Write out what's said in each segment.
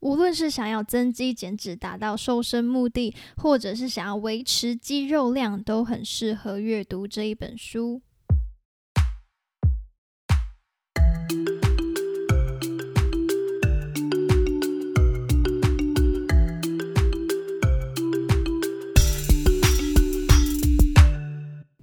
无论是想要增肌减脂、达到瘦身目的，或者是想要维持肌肉量，都很适合阅读这一本书。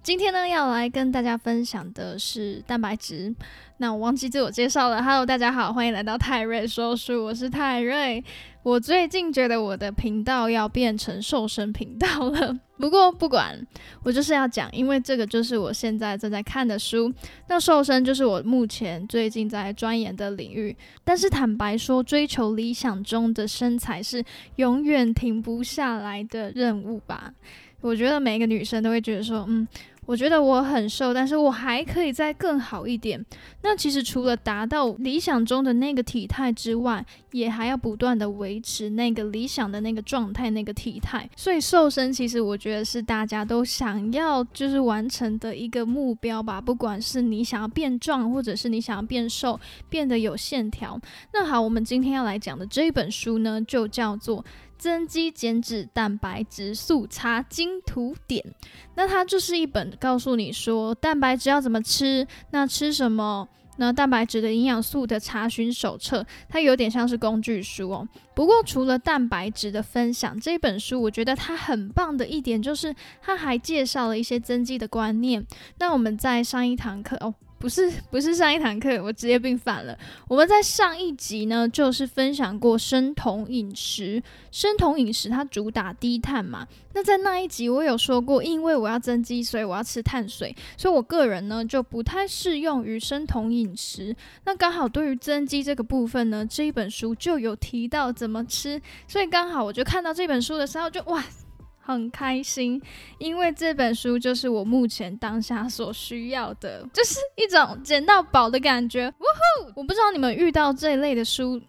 今天呢，要来跟大家分享的是蛋白质。那我忘记自我介绍了，Hello，大家好，欢迎来到泰瑞说书，我是泰瑞。我最近觉得我的频道要变成瘦身频道了，不过不管，我就是要讲，因为这个就是我现在正在看的书。那瘦身就是我目前最近在钻研的领域。但是坦白说，追求理想中的身材是永远停不下来的任务吧？我觉得每一个女生都会觉得说，嗯。我觉得我很瘦，但是我还可以再更好一点。那其实除了达到理想中的那个体态之外，也还要不断的维持那个理想的那个状态、那个体态。所以瘦身其实我觉得是大家都想要就是完成的一个目标吧。不管是你想要变壮，或者是你想要变瘦，变得有线条。那好，我们今天要来讲的这一本书呢，就叫做。增肌减脂蛋白质速差精图典，那它就是一本告诉你说蛋白质要怎么吃，那吃什么，那蛋白质的营养素的查询手册，它有点像是工具书哦。不过除了蛋白质的分享，这本书我觉得它很棒的一点就是它还介绍了一些增肌的观念。那我们在上一堂课哦。不是不是上一堂课，我职业病犯了。我们在上一集呢，就是分享过生酮饮食。生酮饮食它主打低碳嘛。那在那一集我有说过，因为我要增肌，所以我要吃碳水，所以我个人呢就不太适用于生酮饮食。那刚好对于增肌这个部分呢，这一本书就有提到怎么吃，所以刚好我就看到这本书的时候就哇。很开心，因为这本书就是我目前当下所需要的，就是一种捡到宝的感觉。呜呼！我不知道你们遇到这一类的书，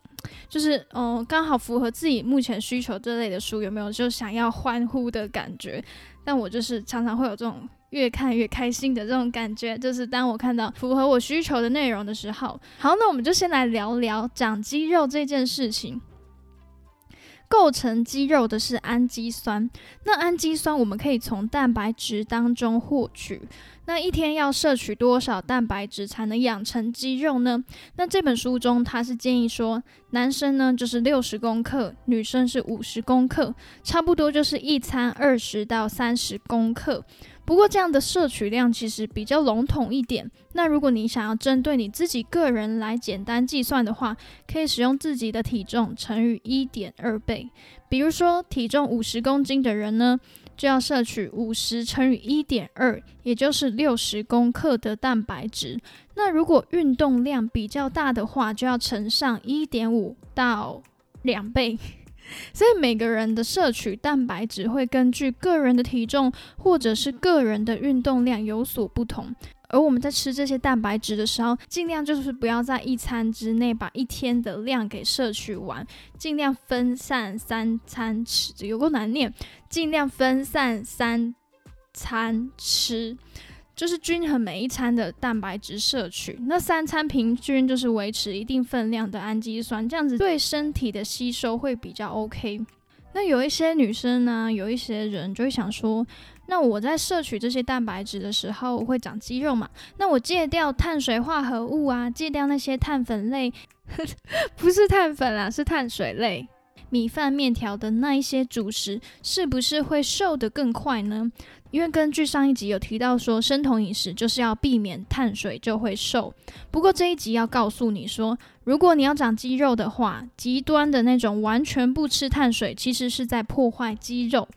就是嗯，刚好符合自己目前需求这类的书，有没有就想要欢呼的感觉？但我就是常常会有这种越看越开心的这种感觉，就是当我看到符合我需求的内容的时候。好，那我们就先来聊聊长肌肉这件事情。构成肌肉的是氨基酸，那氨基酸我们可以从蛋白质当中获取。那一天要摄取多少蛋白质才能养成肌肉呢？那这本书中它是建议说，男生呢就是六十公克，女生是五十公克，差不多就是一餐二十到三十公克。不过这样的摄取量其实比较笼统一点。那如果你想要针对你自己个人来简单计算的话，可以使用自己的体重乘以一点二倍。比如说体重五十公斤的人呢，就要摄取五十乘以一点二，也就是六十公克的蛋白质。那如果运动量比较大的话，就要乘上一点五到两倍。所以每个人的摄取蛋白质会根据个人的体重或者是个人的运动量有所不同，而我们在吃这些蛋白质的时候，尽量就是不要在一餐之内把一天的量给摄取完，尽量分散三餐吃，有够难念，尽量分散三餐吃。就是均衡每一餐的蛋白质摄取，那三餐平均就是维持一定分量的氨基酸，这样子对身体的吸收会比较 OK。那有一些女生呢，有一些人就会想说，那我在摄取这些蛋白质的时候，我会长肌肉嘛？那我戒掉碳水化合物啊，戒掉那些碳粉类，不是碳粉啦，是碳水类，米饭、面条的那一些主食，是不是会瘦得更快呢？因为根据上一集有提到说，生酮饮食就是要避免碳水就会瘦。不过这一集要告诉你说，如果你要长肌肉的话，极端的那种完全不吃碳水，其实是在破坏肌肉。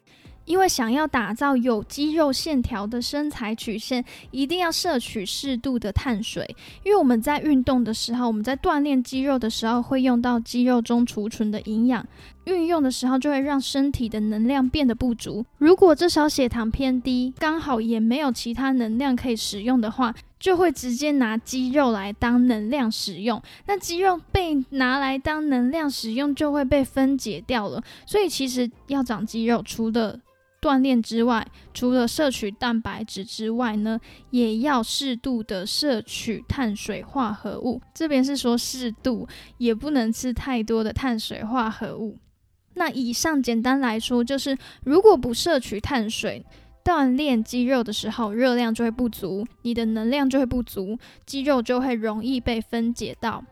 因为想要打造有肌肉线条的身材曲线，一定要摄取适度的碳水。因为我们在运动的时候，我们在锻炼肌肉的时候，会用到肌肉中储存的营养，运用的时候就会让身体的能量变得不足。如果这时候血糖偏低，刚好也没有其他能量可以使用的话，就会直接拿肌肉来当能量使用。那肌肉被拿来当能量使用，就会被分解掉了。所以其实要长肌肉，除了锻炼之外，除了摄取蛋白质之外呢，也要适度的摄取碳水化合物。这边是说适度，也不能吃太多的碳水化合物。那以上简单来说，就是如果不摄取碳水，锻炼肌肉的时候热量就会不足，你的能量就会不足，肌肉就会容易被分解到。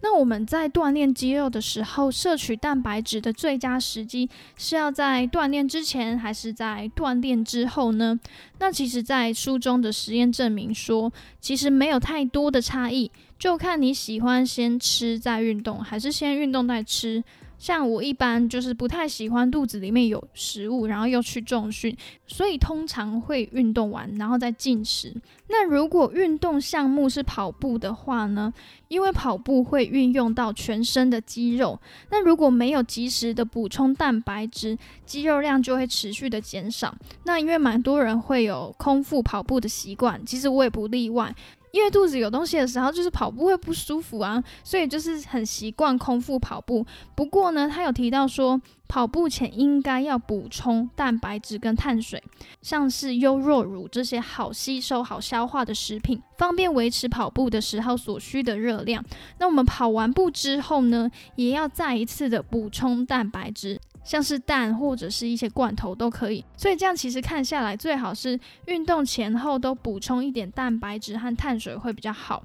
那我们在锻炼肌肉的时候，摄取蛋白质的最佳时机是要在锻炼之前，还是在锻炼之后呢？那其实，在书中的实验证明说，其实没有太多的差异，就看你喜欢先吃再运动，还是先运动再吃。像我一般就是不太喜欢肚子里面有食物，然后又去重训，所以通常会运动完然后再进食。那如果运动项目是跑步的话呢？因为跑步会运用到全身的肌肉，那如果没有及时的补充蛋白质，肌肉量就会持续的减少。那因为蛮多人会有空腹跑步的习惯，其实我也不例外。因为肚子有东西的时候，就是跑步会不舒服啊，所以就是很习惯空腹跑步。不过呢，他有提到说，跑步前应该要补充蛋白质跟碳水，像是优酪乳这些好吸收、好消化的食品，方便维持跑步的时候所需的热量。那我们跑完步之后呢，也要再一次的补充蛋白质。像是蛋或者是一些罐头都可以，所以这样其实看下来，最好是运动前后都补充一点蛋白质和碳水会比较好。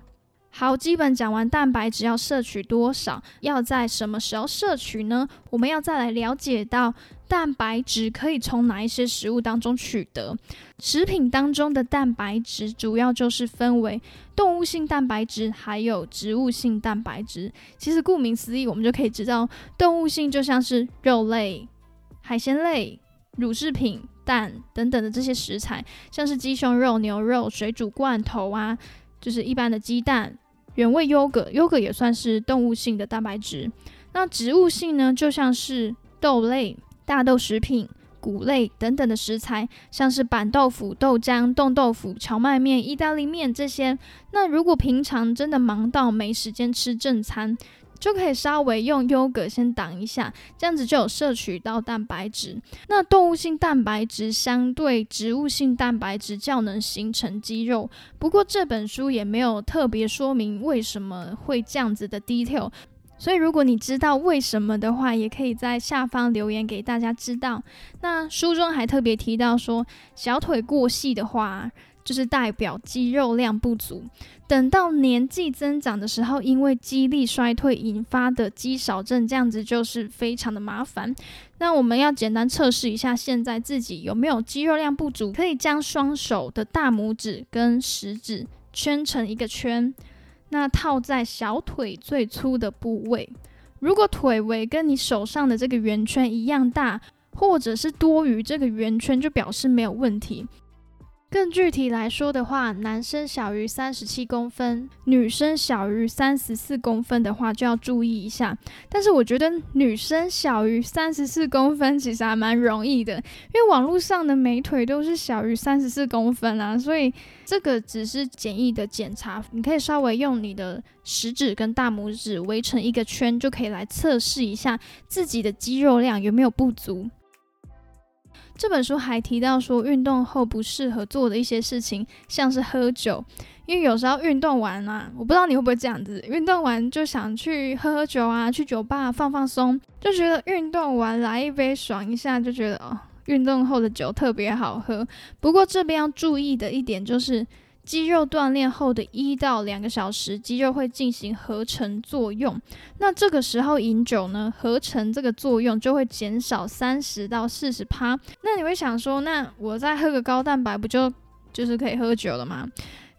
好，基本讲完蛋白质要摄取多少，要在什么时候摄取呢？我们要再来了解到蛋白质可以从哪一些食物当中取得。食品当中的蛋白质主要就是分为动物性蛋白质还有植物性蛋白质。其实顾名思义，我们就可以知道，动物性就像是肉类、海鲜类、乳制品、蛋等等的这些食材，像是鸡胸肉、牛肉、水煮罐头啊，就是一般的鸡蛋。原味优格，优格也算是动物性的蛋白质。那植物性呢，就像是豆类、大豆食品、谷类等等的食材，像是板豆腐、豆浆、冻豆腐、荞麦面、意大利面这些。那如果平常真的忙到没时间吃正餐，就可以稍微用优格先挡一下，这样子就有摄取到蛋白质。那动物性蛋白质相对植物性蛋白质较能形成肌肉，不过这本书也没有特别说明为什么会这样子的 detail。所以如果你知道为什么的话，也可以在下方留言给大家知道。那书中还特别提到说，小腿过细的话。就是代表肌肉量不足，等到年纪增长的时候，因为肌力衰退引发的肌少症，这样子就是非常的麻烦。那我们要简单测试一下，现在自己有没有肌肉量不足，可以将双手的大拇指跟食指圈成一个圈，那套在小腿最粗的部位。如果腿围跟你手上的这个圆圈一样大，或者是多于这个圆圈，就表示没有问题。更具体来说的话，男生小于三十七公分，女生小于三十四公分的话，就要注意一下。但是我觉得女生小于三十四公分其实还蛮容易的，因为网络上的美腿都是小于三十四公分啊，所以这个只是简易的检查，你可以稍微用你的食指跟大拇指围成一个圈，就可以来测试一下自己的肌肉量有没有不足。这本书还提到说，运动后不适合做的一些事情，像是喝酒，因为有时候运动完啊，我不知道你会不会这样子，运动完就想去喝喝酒啊，去酒吧放放松，就觉得运动完来一杯爽一下，就觉得哦，运动后的酒特别好喝。不过这边要注意的一点就是。肌肉锻炼后的一到两个小时，肌肉会进行合成作用。那这个时候饮酒呢，合成这个作用就会减少三十到四十趴。那你会想说，那我再喝个高蛋白，不就就是可以喝酒了吗？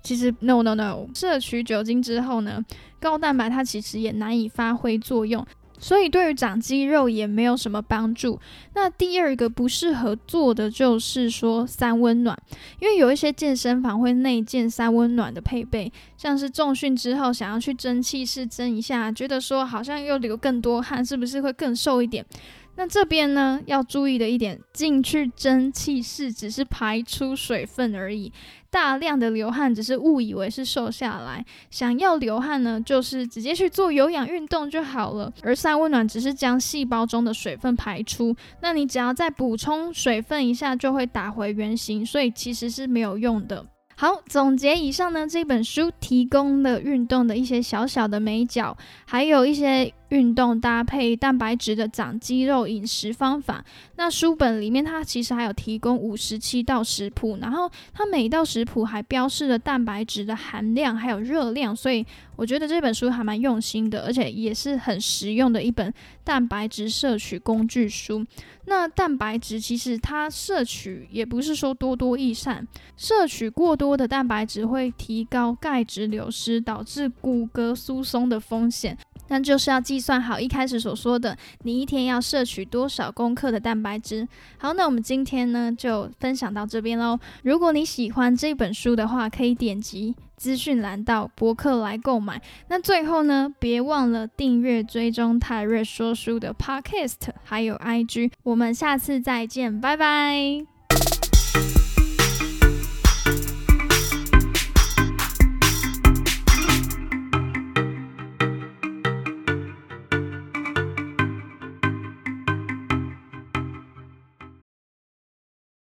其实 no no no，摄取酒精之后呢，高蛋白它其实也难以发挥作用。所以对于长肌肉也没有什么帮助。那第二个不适合做的就是说三温暖，因为有一些健身房会内建三温暖的配备，像是重训之后想要去蒸汽室蒸一下，觉得说好像又流更多汗，是不是会更瘦一点？那这边呢要注意的一点，进去蒸汽室只是排出水分而已。大量的流汗只是误以为是瘦下来，想要流汗呢，就是直接去做有氧运动就好了。而晒温暖只是将细胞中的水分排出，那你只要再补充水分一下，就会打回原形，所以其实是没有用的。好，总结以上呢，这本书提供的运动的一些小小的美角，还有一些。运动搭配蛋白质的长肌肉饮食方法。那书本里面它其实还有提供五十七道食谱，然后它每一道食谱还标示了蛋白质的含量还有热量，所以我觉得这本书还蛮用心的，而且也是很实用的一本蛋白质摄取工具书。那蛋白质其实它摄取也不是说多多益善，摄取过多的蛋白质会提高钙质流失，导致骨骼疏松的风险。那就是要计算好一开始所说的，你一天要摄取多少公克的蛋白质。好，那我们今天呢就分享到这边喽。如果你喜欢这本书的话，可以点击资讯栏到博客来购买。那最后呢，别忘了订阅追踪泰瑞说书的 Podcast，还有 IG。我们下次再见，拜拜。